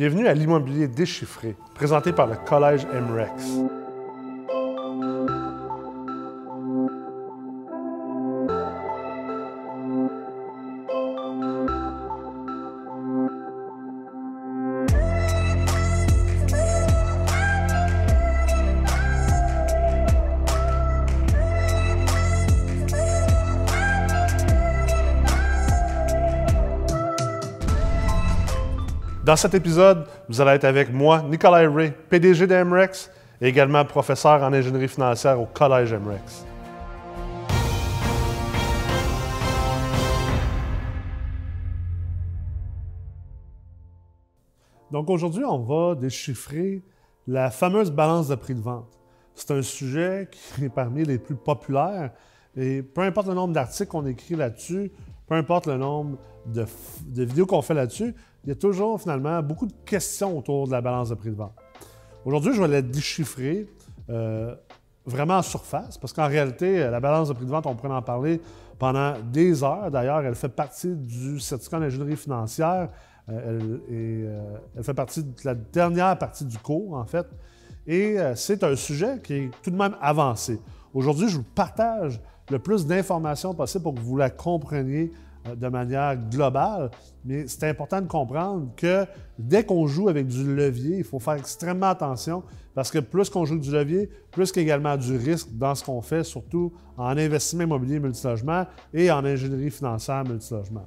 Bienvenue à l'immobilier déchiffré, présenté par le Collège MREX. Dans cet épisode, vous allez être avec moi, Nicolas Ray, PDG de MREX et également professeur en ingénierie financière au Collège MREX. Donc aujourd'hui, on va déchiffrer la fameuse balance de prix de vente. C'est un sujet qui est parmi les plus populaires et peu importe le nombre d'articles qu'on écrit là-dessus, peu importe le nombre de, vidéos qu'on fait là-dessus, il y a toujours finalement beaucoup de questions autour de la balance de prix de vente. Aujourd'hui, je vais la déchiffrer euh, vraiment en surface, parce qu'en réalité, la balance de prix de vente, on pourrait en parler pendant des heures. D'ailleurs, elle fait partie du certificat d'ingénierie financière. Euh, euh, elle, fait partie de la dernière partie du cours, en fait. Et c'est un sujet qui est tout de même avancé. Aujourd'hui, je vous partage le plus d'informations possible pour que vous la compreniez euh, de manière globale, mais c'est important de comprendre que dès qu'on joue avec du levier, il faut faire extrêmement attention parce que plus qu'on joue du levier, plus qu'également du risque dans ce qu'on fait, surtout en investissement immobilier multilogement et en ingénierie financière multilogement.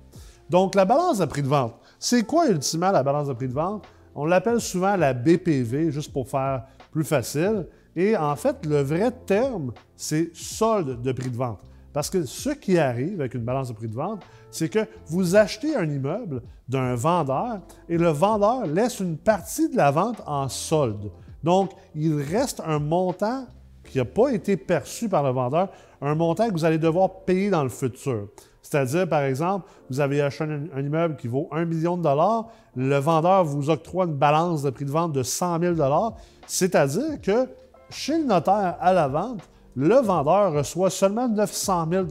Donc, la balance de prix de vente. C'est quoi ultimement la balance de prix de vente? On l'appelle souvent la BPV, juste pour faire plus facile. Et en fait, le vrai terme, c'est solde de prix de vente. Parce que ce qui arrive avec une balance de prix de vente, c'est que vous achetez un immeuble d'un vendeur et le vendeur laisse une partie de la vente en solde. Donc, il reste un montant qui n'a pas été perçu par le vendeur, un montant que vous allez devoir payer dans le futur. C'est-à-dire, par exemple, vous avez acheté un, immeuble qui vaut 1 million de dollars, le vendeur vous octroie une balance de prix de vente de 100 000 dollars, c'est-à-dire que chez le notaire à la vente, le vendeur reçoit seulement 900 000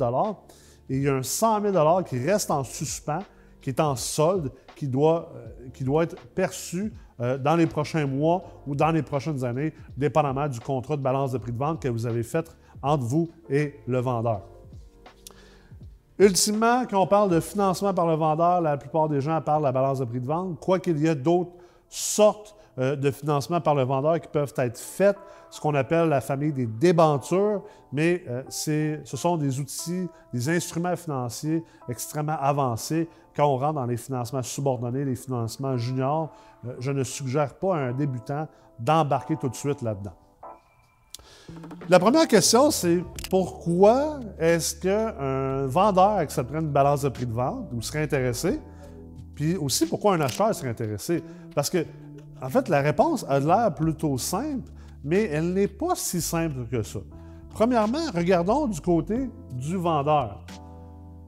et il y a un 100 000 qui reste en suspens, qui est en solde, qui doit, euh, qui doit être perçu euh, dans les prochains mois ou dans les prochaines années, dépendamment du contrat de balance de prix de vente que vous avez fait entre vous et le vendeur. Ultimement, quand on parle de financement par le vendeur, la plupart des gens parlent de la balance de prix de vente, quoiqu'il y ait d'autres sortes euh, de financement par le vendeur qui peuvent être faites, ce qu'on appelle la famille des débentures, mais euh, ce sont des outils, des instruments financiers extrêmement avancés. Quand on rentre dans les financements subordonnés, les financements juniors, euh, je ne suggère pas à un débutant d'embarquer tout de suite là-dedans. La première question, c'est pourquoi est-ce qu'un vendeur accepterait une balance de prix de vente ou serait intéressé? Puis aussi, pourquoi un acheteur serait intéressé? Parce que en fait, la réponse a l'air plutôt simple, mais elle n'est pas si simple que ça. Premièrement, regardons du côté du vendeur.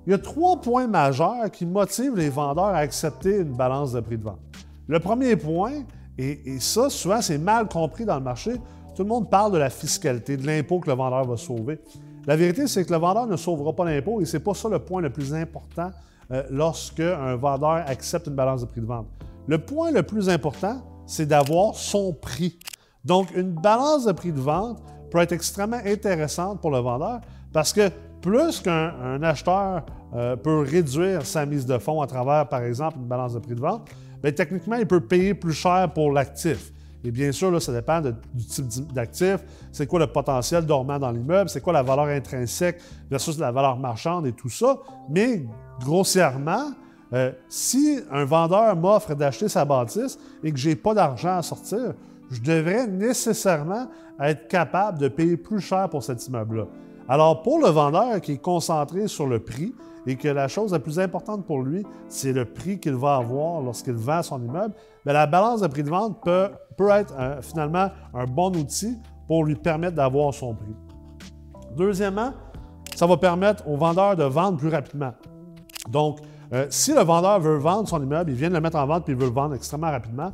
Il y a trois points majeurs qui motivent les vendeurs à accepter une balance de prix de vente. Le premier point, et, ça, souvent, c'est mal compris dans le marché, tout le monde parle de la fiscalité, de l'impôt que le vendeur va sauver. La vérité, c'est que le vendeur ne sauvera pas l'impôt et ce n'est pas ça le point le plus important euh, lorsque un vendeur accepte une balance de prix de vente. Le point le plus important, c'est d'avoir son prix. Donc, une balance de prix de vente peut être extrêmement intéressante pour le vendeur parce que plus qu'un acheteur euh, peut réduire sa mise de fonds à travers, par exemple, une balance de prix de vente, bien, techniquement, il peut payer plus cher pour l'actif. Et bien sûr, là, ça dépend du type d'actif. C'est quoi le potentiel dormant dans l'immeuble? C'est quoi la valeur intrinsèque versus la valeur marchande et tout ça? Mais grossièrement, euh, si un vendeur m'offre d'acheter sa bâtisse et que je n'ai pas d'argent à sortir, je devrais nécessairement être capable de payer plus cher pour cet immeuble-là. Alors, pour le vendeur qui est concentré sur le prix et que la chose la plus importante pour lui, c'est le prix qu'il va avoir lorsqu'il vend son immeuble, bien, la balance de prix de vente peut, être finalement un bon outil pour lui permettre d'avoir son prix. Deuxièmement, ça va permettre au vendeur de vendre plus rapidement. Donc, euh, si le vendeur veut vendre son immeuble, il vient de le mettre en vente puis il veut le vendre extrêmement rapidement,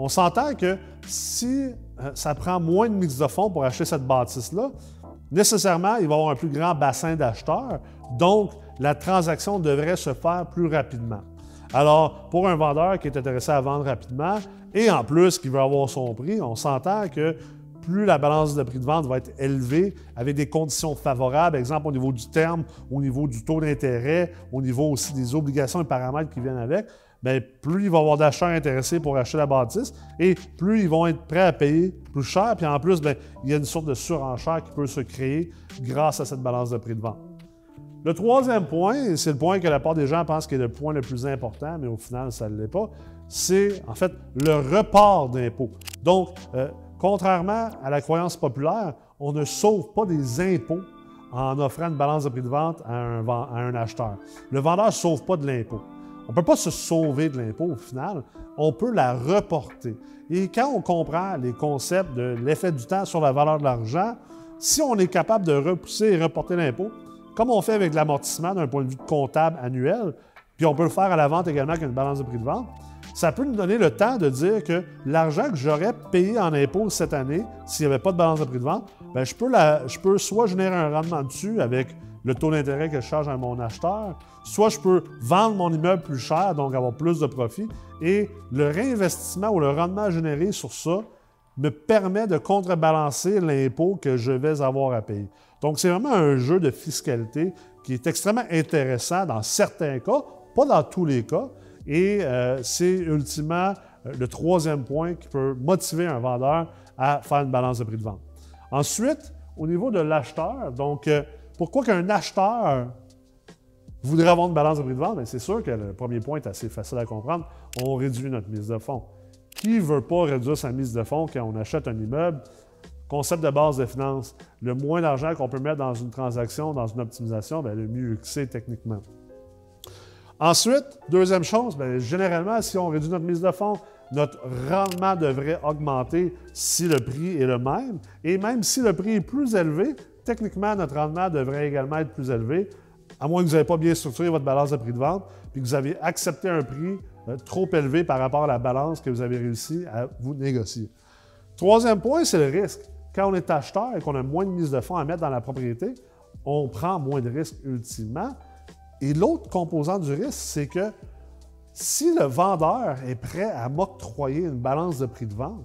on s'entend que si euh, ça prend moins de mise de fonds pour acheter cette bâtisse-là, nécessairement, il va avoir un plus grand bassin d'acheteurs. Donc, la transaction devrait se faire plus rapidement. Alors, pour un vendeur qui est intéressé à vendre rapidement et en plus qui veut avoir son prix, on s'entend que plus la balance de prix de vente va être élevée avec des conditions favorables, exemple au niveau du terme, au niveau du taux d'intérêt, au niveau aussi des obligations et paramètres qui viennent avec, bien, plus il va y avoir d'acheteurs intéressés pour acheter la bâtisse et plus ils vont être prêts à payer plus cher. Puis en plus, bien, il y a une sorte de surenchère qui peut se créer grâce à cette balance de prix de vente. Le troisième point, c'est le point que la part des gens pensent qui le point le plus important, mais au final, ça ne l'est pas, c'est en fait le report d'impôts. Donc, euh, contrairement à la croyance populaire, on ne sauve pas des impôts en offrant une balance de prix de vente à à un acheteur. Le vendeur ne sauve pas de l'impôt. On ne peut pas se sauver de l'impôt au final, on peut la reporter. Et quand on comprend les concepts de l'effet du temps sur la valeur de l'argent, si on est capable de repousser et reporter l'impôt, comme on fait avec l'amortissement d'un point de vue comptable annuel, puis on peut le faire à la vente également avec une balance de prix de vente, ça peut nous donner le temps de dire que l'argent que j'aurais payé en impôt cette année, s'il n'y avait pas de balance de prix de vente, bien, je, peux je peux soit générer un rendement dessus avec le taux d'intérêt que je charge à mon acheteur, soit je peux vendre mon immeuble plus cher, donc avoir plus de profit, et le réinvestissement ou le rendement généré sur ça me permet de contrebalancer l'impôt que je vais avoir à payer. Donc, c'est vraiment un jeu de fiscalité qui est extrêmement intéressant dans certains cas, pas dans tous les cas, et euh, c'est ultimement euh, le troisième point qui peut motiver un vendeur à faire une balance de prix de vente. Ensuite, au niveau de l'acheteur, donc euh, pourquoi qu'un acheteur voudrait avoir une balance de prix de vente? C'est sûr que le premier point est assez facile à comprendre. On réduit notre mise de fonds. Qui ne veut pas réduire sa mise de fonds quand on achète un immeuble? Concept de base de finance. Le moins d'argent qu'on peut mettre dans une transaction, dans une optimisation, le mieux que c'est techniquement. Ensuite, deuxième chose, bien, généralement, si on réduit notre mise de fonds, notre rendement devrait augmenter si le prix est le même. Et même si le prix est plus élevé, techniquement, notre rendement devrait également être plus élevé, à moins que vous n'ayez pas bien structuré votre balance de prix de vente, puis que vous avez accepté un prix euh, trop élevé par rapport à la balance que vous avez réussi à vous négocier. Troisième point, c'est le risque. Quand on est acheteur et qu'on a moins de mise de fonds à mettre dans la propriété, on prend moins de risques ultimement et l'autre composant du risque, c'est que si le vendeur est prêt à m'octroyer une balance de prix de vente,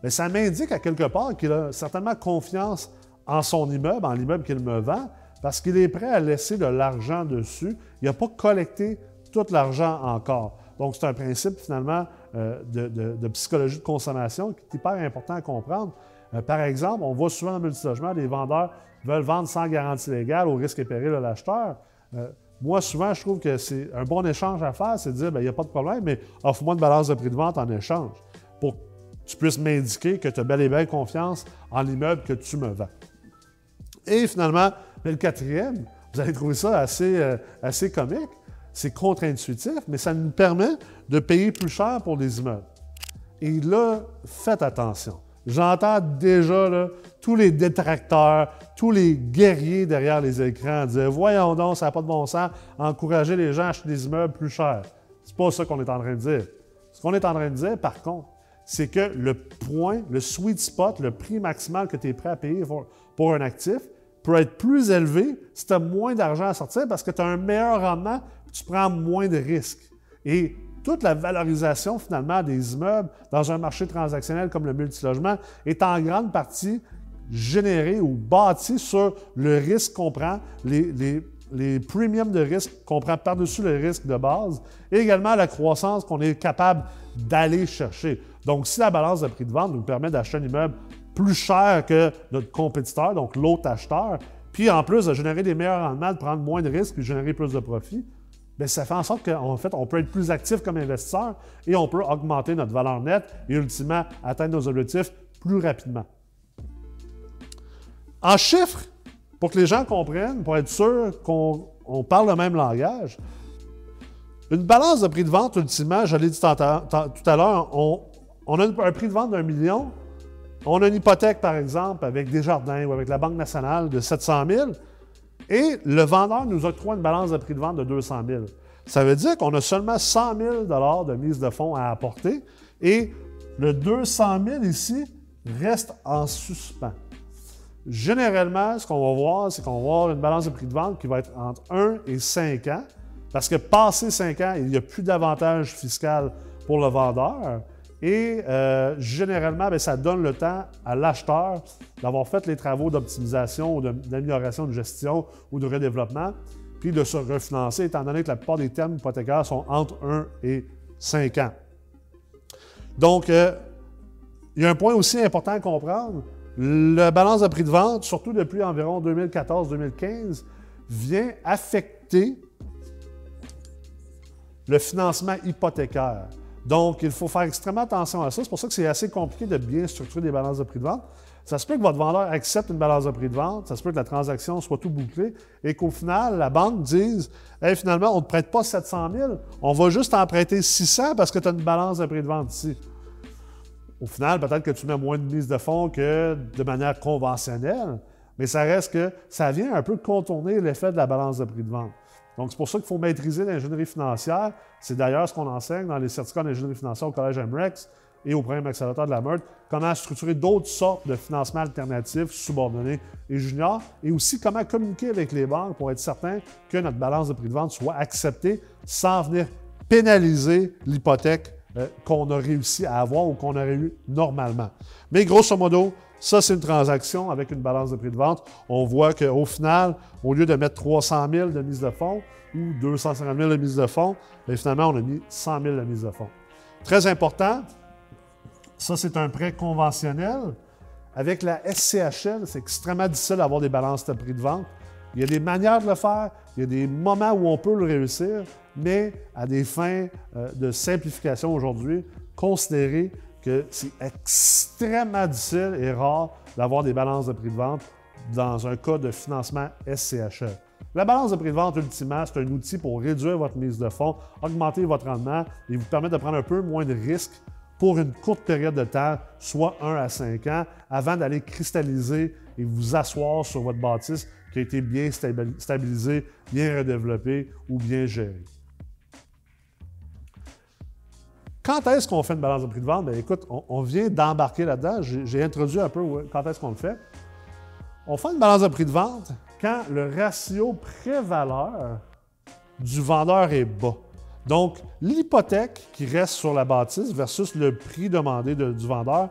bien, ça m'indique à quelque part qu'il a certainement confiance en son immeuble, en l'immeuble qu'il me vend, parce qu'il est prêt à laisser de l'argent dessus. Il n'a pas collecté tout l'argent encore. Donc, c'est un principe finalement euh, de, psychologie de consommation qui est hyper important à comprendre. Euh, par exemple, on voit souvent le multilogement, les vendeurs veulent vendre sans garantie légale au risque et péril de l'acheteur. Euh, moi, souvent, je trouve que c'est un bon échange à faire, c'est de dire, ben, il n'y a pas de problème, mais offre-moi une balance de prix de vente en échange pour que tu puisses m'indiquer que tu as bel et bien confiance en l'immeuble que tu me vends. Et finalement, le quatrième, vous allez trouver ça assez, euh, assez comique, c'est contre-intuitif, mais ça nous permet de payer plus cher pour les immeubles. Et là, faites attention. J'entends déjà tous les détracteurs, tous les guerriers derrière les écrans dire Voyons donc, ça n'a pas de bon sens, encourager les gens à acheter des immeubles plus chers. C'est pas ça qu'on est en train de dire. Ce qu'on est en train de dire, par contre, c'est que le point, le sweet spot, le prix maximal que tu es prêt à payer pour, un actif peut être plus élevé si tu as moins d'argent à sortir parce que tu as un meilleur rendement, tu prends moins de risques. Et toute la valorisation finalement des immeubles dans un marché transactionnel comme le multilogement est en grande partie généré ou bâti sur le risque qu'on prend, les, premiums de risque qu'on prend par-dessus le risque de base et également la croissance qu'on est capable d'aller chercher. Donc, si la balance de prix de vente nous permet d'acheter un immeuble plus cher que notre compétiteur, donc l'autre acheteur, puis en plus de générer des meilleurs rendements, de prendre moins de risques et générer plus de profits, bien, ça fait en sorte qu'en fait, on peut être plus actif comme investisseur et on peut augmenter notre valeur nette et ultimement atteindre nos objectifs plus rapidement. En chiffres, pour que les gens comprennent, pour être sûr qu'on parle le même langage, une balance de prix de vente, ultimement, je l'ai dit tout à l'heure, on, a un prix de vente d'un million, on a une hypothèque, par exemple, avec Desjardins ou avec la Banque nationale de 700 000, et le vendeur nous octroie une balance de prix de vente de 200 000. Ça veut dire qu'on a seulement 100 000 de mise de fonds à apporter, et le 200 000 ici reste en suspens. Généralement, ce qu'on va voir, c'est qu'on va avoir une balance de prix de vente qui va être entre 1 et 5 ans. Parce que passé 5 ans, il n'y a plus d'avantage fiscal pour le vendeur. Et euh, généralement, bien, ça donne le temps à l'acheteur d'avoir fait les travaux d'optimisation ou d'amélioration de gestion ou de redéveloppement, puis de se refinancer, étant donné que la plupart des termes hypothécaires sont entre 1 et 5 ans. Donc, euh, il y a un point aussi important à comprendre. La balance de prix de vente, surtout depuis environ 2014-2015, vient affecter le financement hypothécaire. Donc, il faut faire extrêmement attention à ça. C'est pour ça que c'est assez compliqué de bien structurer des balances de prix de vente. Ça se peut que votre vendeur accepte une balance de prix de vente, ça se peut que la transaction soit tout bouclée et qu'au final, la banque dise hey, finalement, on ne te prête pas 700 000, on va juste en prêter 600 parce que tu as une balance de prix de vente ici. Au final, peut-être que tu mets moins de mise de fonds que de manière conventionnelle, mais ça reste que ça vient un peu contourner l'effet de la balance de prix de vente. Donc, c'est pour ça qu'il faut maîtriser l'ingénierie financière. C'est d'ailleurs ce qu'on enseigne dans les certificats d'ingénierie financière au Collège MREX et au programme accélérateur de la Meurthe, comment structurer d'autres sortes de financements alternatifs, subordonnés et juniors, et aussi comment communiquer avec les banques pour être certain que notre balance de prix de vente soit acceptée sans venir pénaliser l'hypothèque euh, qu'on a réussi à avoir ou qu'on aurait eu normalement. Mais grosso modo, ça, c'est une transaction avec une balance de prix de vente. On voit qu'au final, au lieu de mettre 300 000 de mise de fonds ou 250 000 de mise de fonds, bien, finalement, on a mis 100 000 de mise de fonds. Très important, ça, c'est un prêt conventionnel. Avec la SCHL, c'est extrêmement difficile d'avoir des balances de prix de vente. Il y a des manières de le faire, il y a des moments où on peut le réussir, mais à des fins euh, de simplification aujourd'hui, considérez que c'est extrêmement difficile et rare d'avoir des balances de prix de vente dans un cas de financement SCHE. La balance de prix de vente, ultimement, c'est un outil pour réduire votre mise de fonds, augmenter votre rendement et vous permettre de prendre un peu moins de risques pour une courte période de temps, soit 1 à 5 ans, avant d'aller cristalliser et vous asseoir sur votre bâtisse qui a été bien stabilisée, bien redéveloppée ou bien gérée. Quand est-ce qu'on fait une balance de prix de vente? Bien, écoute, on, vient d'embarquer là-dedans. J'ai introduit un peu quand est-ce qu'on le fait. On fait une balance de prix de vente quand le ratio pré-valeur du vendeur est bas. Donc, l'hypothèque qui reste sur la bâtisse versus le prix demandé du vendeur,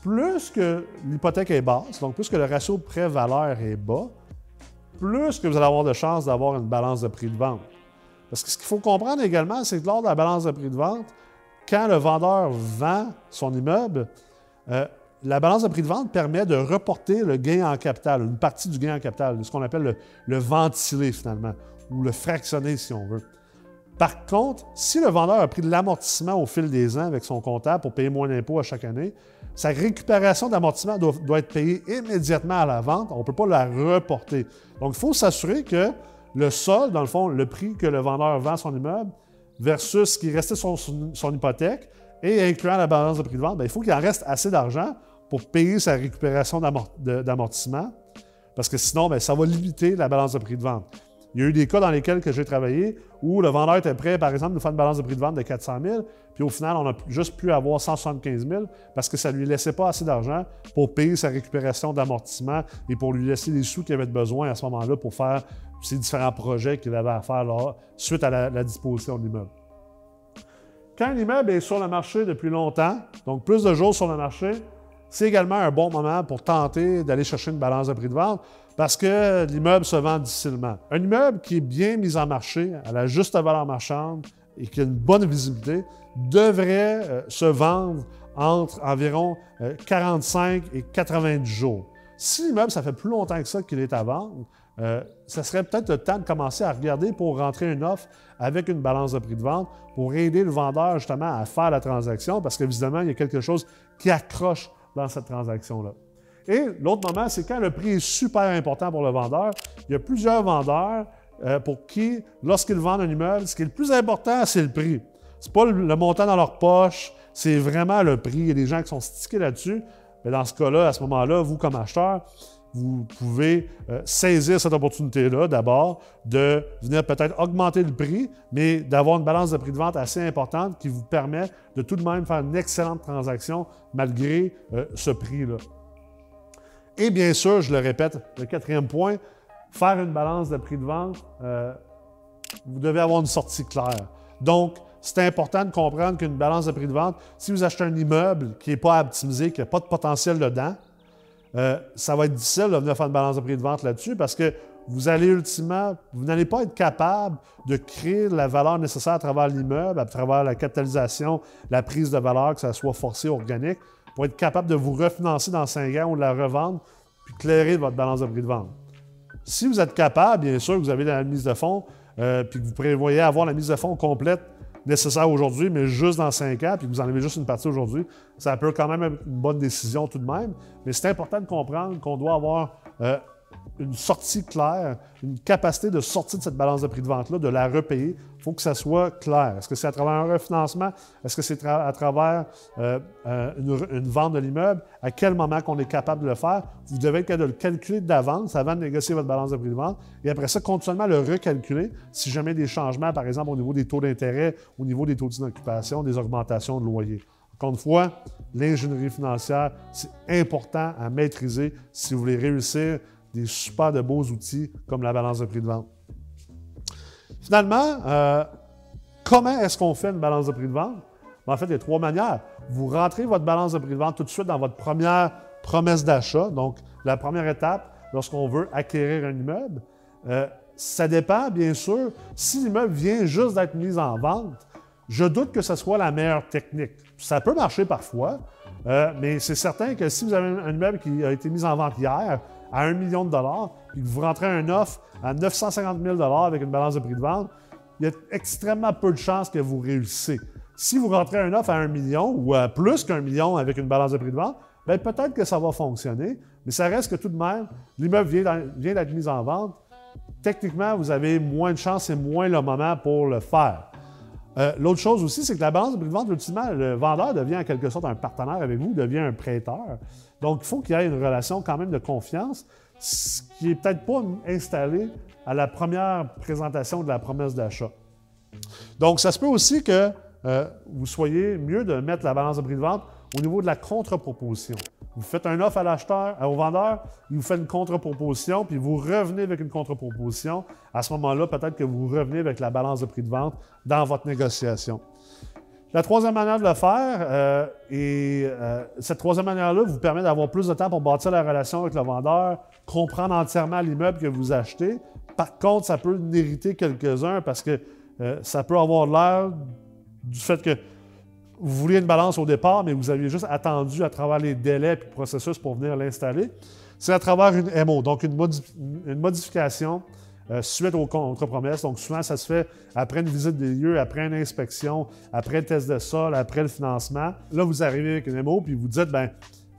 plus que l'hypothèque est basse, donc plus que le ratio pré-valeur est bas, plus que vous allez avoir de chances d'avoir une balance de prix de vente. Parce que ce qu'il faut comprendre également, c'est que lors de la balance de prix de vente, quand le vendeur vend son immeuble, euh, la balance de prix de vente permet de reporter le gain en capital, une partie du gain en capital, ce qu'on appelle le, le ventilé finalement, ou le fractionné si on veut. Par contre, si le vendeur a pris de l'amortissement au fil des ans avec son comptable pour payer moins d'impôts à chaque année, sa récupération d'amortissement doit, doit, être payée immédiatement à la vente. On ne peut pas la reporter. Donc, il faut s'assurer que le sol, dans le fond, le prix que le vendeur vend son immeuble, versus ce qui restait sur son, hypothèque et incluant la balance de prix de vente, ben, il faut qu'il en reste assez d'argent pour payer sa récupération d'amortissement, parce que sinon, ben, ça va limiter la balance de prix de vente. Il y a eu des cas dans lesquels j'ai travaillé où le vendeur était prêt, par exemple, de faire une balance de prix de vente de 400 000, puis au final, on a juste pu avoir 175 000 parce que ça ne lui laissait pas assez d'argent pour payer sa récupération d'amortissement et pour lui laisser les sous qu'il avait besoin à ce moment-là pour faire ces différents projets qu'il avait à faire suite à la, disposition de l'immeuble. Quand un immeuble est sur le marché depuis longtemps, donc plus de jours sur le marché, c'est également un bon moment pour tenter d'aller chercher une balance de prix de vente parce que l'immeuble se vend difficilement. Un immeuble qui est bien mis en marché, à la juste valeur marchande et qui a une bonne visibilité, devrait euh, se vendre entre environ 45 euh, et 90 jours. Si l'immeuble, ça fait plus longtemps que ça qu'il est à vendre, euh, ça serait peut-être le temps de commencer à regarder pour rentrer une offre avec une balance de prix de vente pour aider le vendeur justement à faire la transaction parce qu'évidemment, il y a quelque chose qui accroche dans cette transaction-là. Et l'autre moment, c'est quand le prix est super important pour le vendeur. Il y a plusieurs vendeurs euh, pour qui, lorsqu'ils vendent un immeuble, ce qui est le plus important, c'est le prix. Ce n'est pas le, montant dans leur poche, c'est vraiment le prix. Il y a des gens qui sont stickés là-dessus. Mais dans ce cas-là, à ce moment-là, vous, comme acheteur, vous pouvez euh, saisir cette opportunité-là d'abord, de venir peut-être augmenter le prix, mais d'avoir une balance de prix de vente assez importante qui vous permet de tout de même faire une excellente transaction malgré euh, ce prix-là. Et bien sûr, je le répète, le quatrième point, faire une balance de prix de vente, euh, vous devez avoir une sortie claire. Donc, c'est important de comprendre qu'une balance de prix de vente, si vous achetez un immeuble qui n'est pas optimisé, qui n'a pas de potentiel dedans, euh, ça va être difficile de venir faire une balance de prix de vente là-dessus parce que vous allez ultimement, vous n'allez pas être capable de créer la valeur nécessaire à travers l'immeuble, à travers la capitalisation, la prise de valeur, que ça soit forcé ou organique, pour être capable de vous refinancer dans 5 ans ou de la revendre, puis clairer votre balance de prix de vente. Si vous êtes capable, bien sûr, vous avez la mise de fonds, euh, puis que vous prévoyez avoir la mise de fonds complète nécessaire aujourd'hui, mais juste dans cinq ans, puis que vous en avez juste une partie aujourd'hui, ça peut quand même être une bonne décision tout de même. Mais c'est important de comprendre qu'on doit avoir euh, une sortie claire, une capacité de sortir de cette balance de prix de vente-là, de la repayer. Il faut que ça soit clair. Est-ce que c'est à travers un refinancement? Est-ce que c'est à travers euh, euh, une, vente de l'immeuble? À quel moment qu'on est capable de le faire? Vous devez être capable de le calculer d'avance avant de négocier votre balance de prix de vente. Et après ça, continuellement le recalculer si jamais des changements, par exemple, au niveau des taux d'intérêt, au niveau des taux d'occupation, des augmentations de loyer. Encore une fois, l'ingénierie financière, c'est important à maîtriser si vous voulez réussir des super de beaux outils comme la balance de prix de vente. Finalement, euh, comment est-ce qu'on fait une balance de prix de vente? Ben, en fait, il y a trois manières. Vous rentrez votre balance de prix de vente tout de suite dans votre première promesse d'achat, donc la première étape lorsqu'on veut acquérir un immeuble. Euh, ça dépend, bien sûr. Si l'immeuble vient juste d'être mis en vente, je doute que ce soit la meilleure technique. Ça peut marcher parfois, euh, mais c'est certain que si vous avez un immeuble qui a été mis en vente hier, à 1 million de dollars, puis que vous rentrez un offre à 950 000 avec une balance de prix de vente, il y a extrêmement peu de chances que vous réussissez. Si vous rentrez un offre à 1 million ou à plus qu'un million avec une balance de prix de vente, bien, peut-être que ça va fonctionner, mais ça reste que tout de même, l'immeuble vient d'être mis en vente. Techniquement, vous avez moins de chances et moins le moment pour le faire. Euh, l'autre chose aussi, c'est que la balance de prix de vente, ultimement, le vendeur devient en quelque sorte un partenaire avec vous, devient un prêteur. Donc, il faut qu'il y ait une relation quand même de confiance, ce qui n'est peut-être pas installé à la première présentation de la promesse d'achat. Donc, ça se peut aussi que euh, vous soyez mieux de mettre la balance de prix de vente au niveau de la contre-proposition. Vous faites un offre à l'acheteur, au vendeur, il vous fait une contre-proposition, puis vous revenez avec une contre-proposition. À ce moment-là, peut-être que vous revenez avec la balance de prix de vente dans votre négociation. La troisième manière de le faire, euh, et euh, cette troisième manière-là vous permet d'avoir plus de temps pour bâtir la relation avec le vendeur, comprendre entièrement l'immeuble que vous achetez. Par contre, ça peut irriter quelques-uns parce que euh, ça peut avoir l'air du fait que vous vouliez une balance au départ, mais vous aviez juste attendu à travers les délais et le processus pour venir l'installer. C'est à travers une MO, donc une modification euh, suite aux contre-promesses. Donc, souvent, ça se fait après une visite des lieux, après une inspection, après le test de sol, après le financement. Là, vous arrivez avec une MO, puis vous dites, ben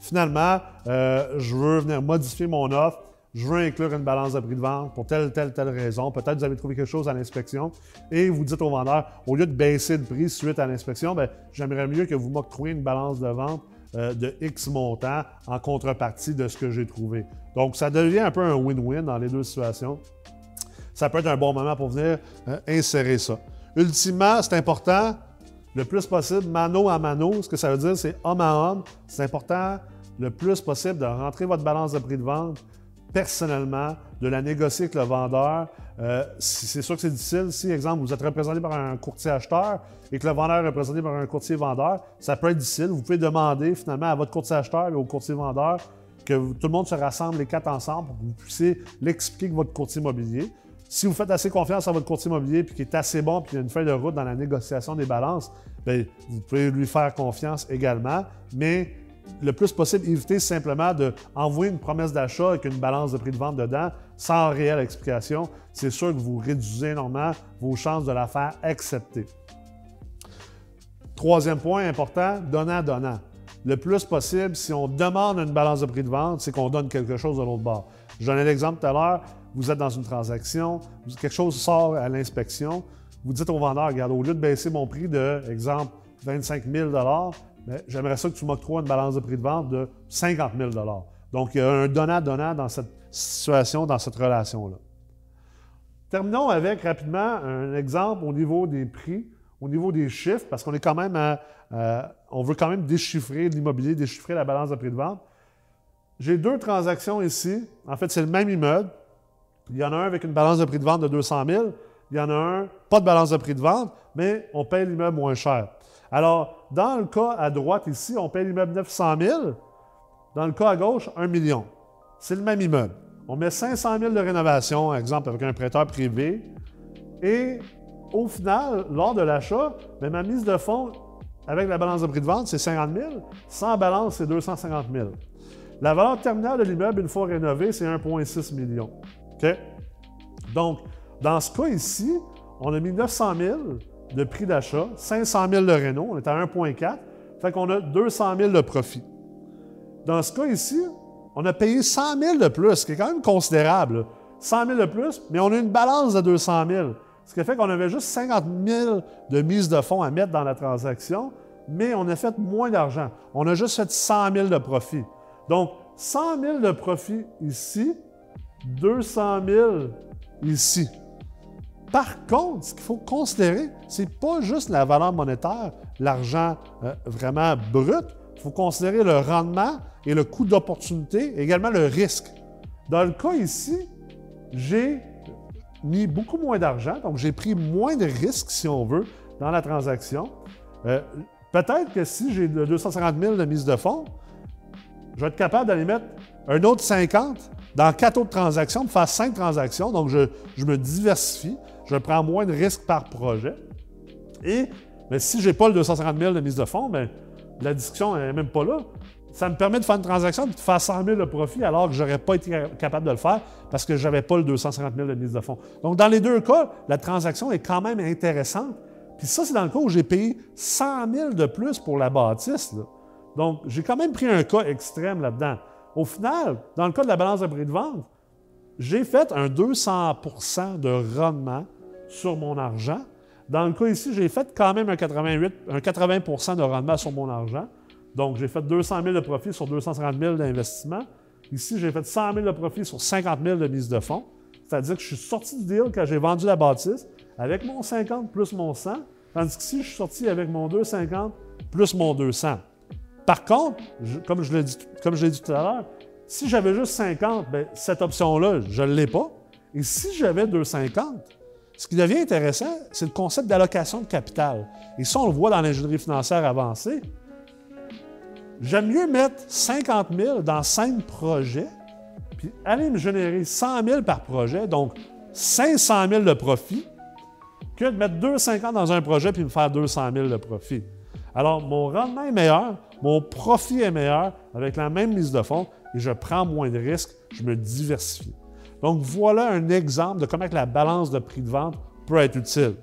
finalement, euh, je veux venir modifier mon offre, je veux inclure une balance de prix de vente pour telle, telle, telle raison. Peut-être vous avez trouvé quelque chose à l'inspection et vous dites au vendeur, au lieu de baisser le prix suite à l'inspection, ben, j'aimerais mieux que vous m'octroyiez une balance de vente euh, de X montant en contrepartie de ce que j'ai trouvé. Donc, ça devient un peu un win-win dans les deux situations ça peut être un bon moment pour venir euh, insérer ça. Ultimement, c'est important, le plus possible, mano à mano, ce que ça veut dire, c'est homme à homme. C'est important le plus possible de rentrer votre balance de prix de vente personnellement, de la négocier avec le vendeur. Euh, c'est sûr que c'est difficile. Si, exemple, vous êtes représenté par un courtier acheteur et que le vendeur est représenté par un courtier vendeur, ça peut être difficile. Vous pouvez demander finalement à votre courtier acheteur et au courtier vendeur que tout le monde se rassemble les quatre ensemble pour que vous puissiez l'expliquer avec votre courtier immobilier. Si vous faites assez confiance à votre courtier immobilier puis qu'il est assez bon puis qu'il y a une feuille de route dans la négociation des balances, bien, vous pouvez lui faire confiance également. Mais le plus possible, évitez simplement d'envoyer une promesse d'achat avec une balance de prix de vente dedans sans réelle explication. C'est sûr que vous réduisez énormément vos chances de la faire accepter. Troisième point important, donnant-donnant. Le plus possible, si on demande une balance de prix de vente, c'est qu'on donne quelque chose de l'autre bord. Je donnais l'exemple tout à l'heure vous êtes dans une transaction, quelque chose sort à l'inspection, vous dites au vendeur, regarde, au lieu de baisser mon prix de, exemple, 25 000 ben, j'aimerais ça que tu m'octroies une balance de prix de vente de 50 000 Donc, il y a un donnant-donnant dans cette situation, dans cette relation-là. Terminons avec rapidement un exemple au niveau des prix, au niveau des chiffres, parce qu'on est quand même on veut quand même déchiffrer l'immobilier, déchiffrer la balance de prix de vente. J'ai deux transactions ici. En fait, c'est le même immeuble. Il y en a un avec une balance de prix de vente de 200 000, il y en a un, pas de balance de prix de vente, mais on paye l'immeuble moins cher. Alors, dans le cas à droite ici, on paye l'immeuble 900 000. Dans le cas à gauche, 1 million. C'est le même immeuble. On met 500 000 de rénovation, exemple avec un prêteur privé, et au final, lors de l'achat, ben, ma mise de fonds avec la balance de prix de vente, c'est 50 000. Sans balance, c'est 250 000. La valeur terminale de l'immeuble, une fois rénové, c'est 1,6 million. Donc, dans ce cas ici, on a mis 900 000 de prix d'achat, 500 000 de réno, on est à 1,4, fait qu'on a 200 000 de profit. Dans ce cas ici, on a payé 100 000 de plus, ce qui est quand même considérable. 100 000 de plus, mais on a une balance de 200 000. Ce qui fait qu'on avait juste 50 000 de mise de fonds à mettre dans la transaction, mais on a fait moins d'argent. On a juste fait 100 000 de profit. Donc, 100 000 de profit ici, 200 000 ici. Par contre, ce qu'il faut considérer, ce n'est pas juste la valeur monétaire, l'argent euh, vraiment brut. Il faut considérer le rendement et le coût d'opportunité, également le risque. Dans le cas ici, j'ai mis beaucoup moins d'argent, donc j'ai pris moins de risques, si on veut, dans la transaction. Euh, peut-être que si j'ai 250 000 de mise de fonds, je vais être capable d'aller mettre un autre 50 dans quatre autres transactions, de faire cinq transactions. Donc, je, me diversifie, je prends moins de risques par projet. Et mais si je n'ai pas le 250 000 de mise de fonds, bien, la discussion n'est même pas là. Ça me permet de faire une transaction et de faire 100 000 de profit alors que je n'aurais pas été capable de le faire parce que je n'avais pas le 250 000 de mise de fonds. Donc, dans les deux cas, la transaction est quand même intéressante. Puis ça, c'est dans le cas où j'ai payé 100 000 de plus pour la bâtisse. Donc, j'ai quand même pris un cas extrême là-dedans. Au final, dans le cas de la balance de prix de vente, j'ai fait un 200% de rendement sur mon argent. Dans le cas ici, j'ai fait quand même un, 88, un 80% de rendement sur mon argent. Donc, j'ai fait 200 000 de profit sur 250 000 d'investissement. Ici, j'ai fait 100 000 de profit sur 50 000 de mise de fonds. C'est-à-dire que je suis sorti du deal quand j'ai vendu la bâtisse avec mon 50 plus mon 100, tandis qu'ici, je suis sorti avec mon 250 plus mon 200. Par contre, comme je l'ai dit, dit, tout à l'heure, si j'avais juste 50, bien, cette option-là, je ne l'ai pas. Et si j'avais 250, ce qui devient intéressant, c'est le concept d'allocation de capital. Et ça, on le voit dans l'ingénierie financière avancée. J'aime mieux mettre 50 000 dans 5 projets, puis aller me générer 100 000 par projet, donc 500 000 de profit, que de mettre 250 dans un projet puis me faire 200 000 de profit. Alors, mon rendement est meilleur, mon profit est meilleur avec la même mise de fonds et je prends moins de risques, je me diversifie. Donc, voilà un exemple de comment la balance de prix de vente peut être utile.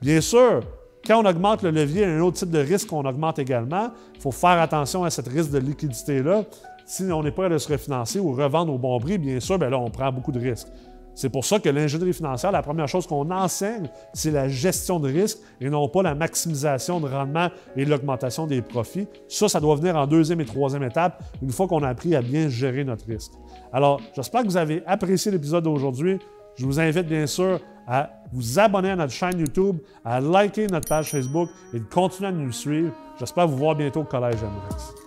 Bien sûr, quand on augmente le levier, il y a un autre type de risque qu'on augmente également. Il faut faire attention à cette risque de liquidité-là. Si on n'est pas à se refinancer ou revendre au bon prix, bien sûr, bien là, on prend beaucoup de risques. C'est pour ça que l'ingénierie financière, la première chose qu'on enseigne, c'est la gestion de risque et non pas la maximisation de rendement et l'augmentation des profits. Ça, ça doit venir en deuxième et troisième étape, une fois qu'on a appris à bien gérer notre risque. Alors, j'espère que vous avez apprécié l'épisode d'aujourd'hui. Je vous invite bien sûr à vous abonner à notre chaîne YouTube, à liker notre page Facebook et de continuer à nous suivre. J'espère vous voir bientôt au Collège MREX.